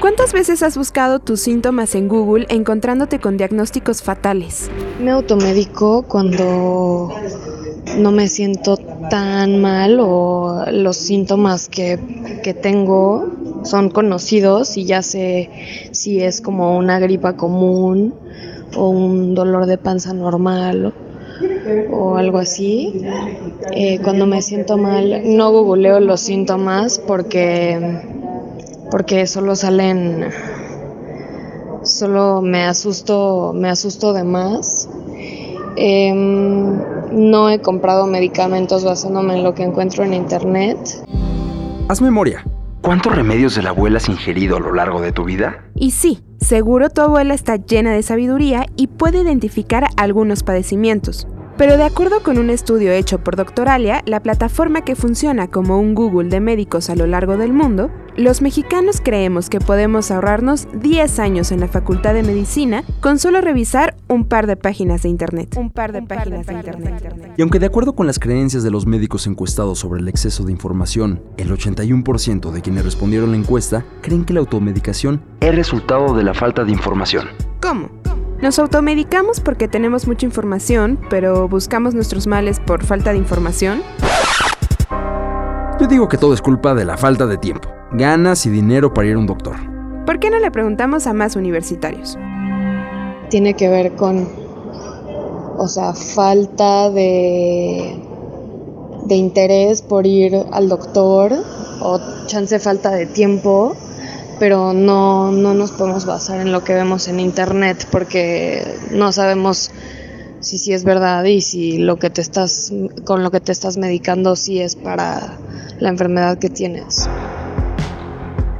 ¿Cuántas veces has buscado tus síntomas en Google encontrándote con diagnósticos fatales? Me automedico cuando no me siento tan mal o los síntomas que, que tengo son conocidos y ya sé si es como una gripa común o un dolor de panza normal o algo así. Eh, cuando me siento mal, no googleo los síntomas porque, porque solo salen, solo me asusto, me asusto de más. Em, no he comprado medicamentos basándome en lo que encuentro en internet. Haz memoria. ¿Cuántos remedios de la abuela has ingerido a lo largo de tu vida? Y sí, seguro tu abuela está llena de sabiduría y puede identificar algunos padecimientos. Pero de acuerdo con un estudio hecho por Doctoralia, la plataforma que funciona como un Google de médicos a lo largo del mundo, los mexicanos creemos que podemos ahorrarnos 10 años en la Facultad de Medicina con solo revisar un par de páginas de Internet. Un par de, páginas, de, internet. Y aunque de acuerdo con las creencias de los médicos encuestados sobre el exceso de información, el 81% de quienes respondieron la encuesta creen que la automedicación es resultado de la falta de información. ¿Cómo? Nos automedicamos porque tenemos mucha información, pero buscamos nuestros males por falta de información. Yo digo que todo es culpa de la falta de tiempo, ganas y dinero para ir a un doctor. ¿Por qué no le preguntamos a más universitarios? Tiene que ver con, o sea, falta de, de interés por ir al doctor o chance falta de tiempo pero no, no nos podemos basar en lo que vemos en internet porque no sabemos si sí es verdad y si lo que te estás con lo que te estás medicando sí es para la enfermedad que tienes.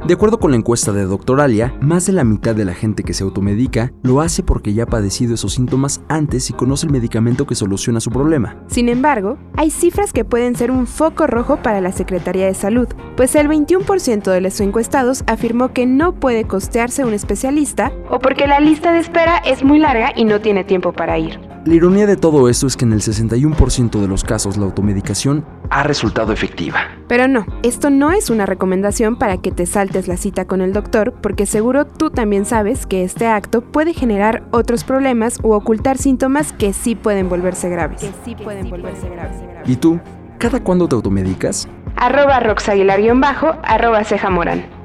De acuerdo con la encuesta de Doctoralia, más de la mitad de la gente que se automedica lo hace porque ya ha padecido esos síntomas antes y conoce el medicamento que soluciona su problema. Sin embargo, hay cifras que pueden ser un foco rojo para la Secretaría de Salud, pues el 21% de los encuestados afirmó que no puede costearse un especialista o porque la lista de espera es muy larga y no tiene tiempo para ir. La ironía de todo esto es que en el 61% de los casos la automedicación ha resultado efectiva. Pero no, esto no es una recomendación para que te saltes la cita con el doctor, porque seguro tú también sabes que este acto puede generar otros problemas u ocultar síntomas que sí pueden volverse graves. Que sí pueden volverse graves. ¿Y tú? ¿Cada cuándo te automedicas? Arroba roxaguilar-bajo, arroba ceja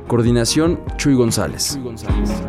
Coordinación Chuy González. Chuy González.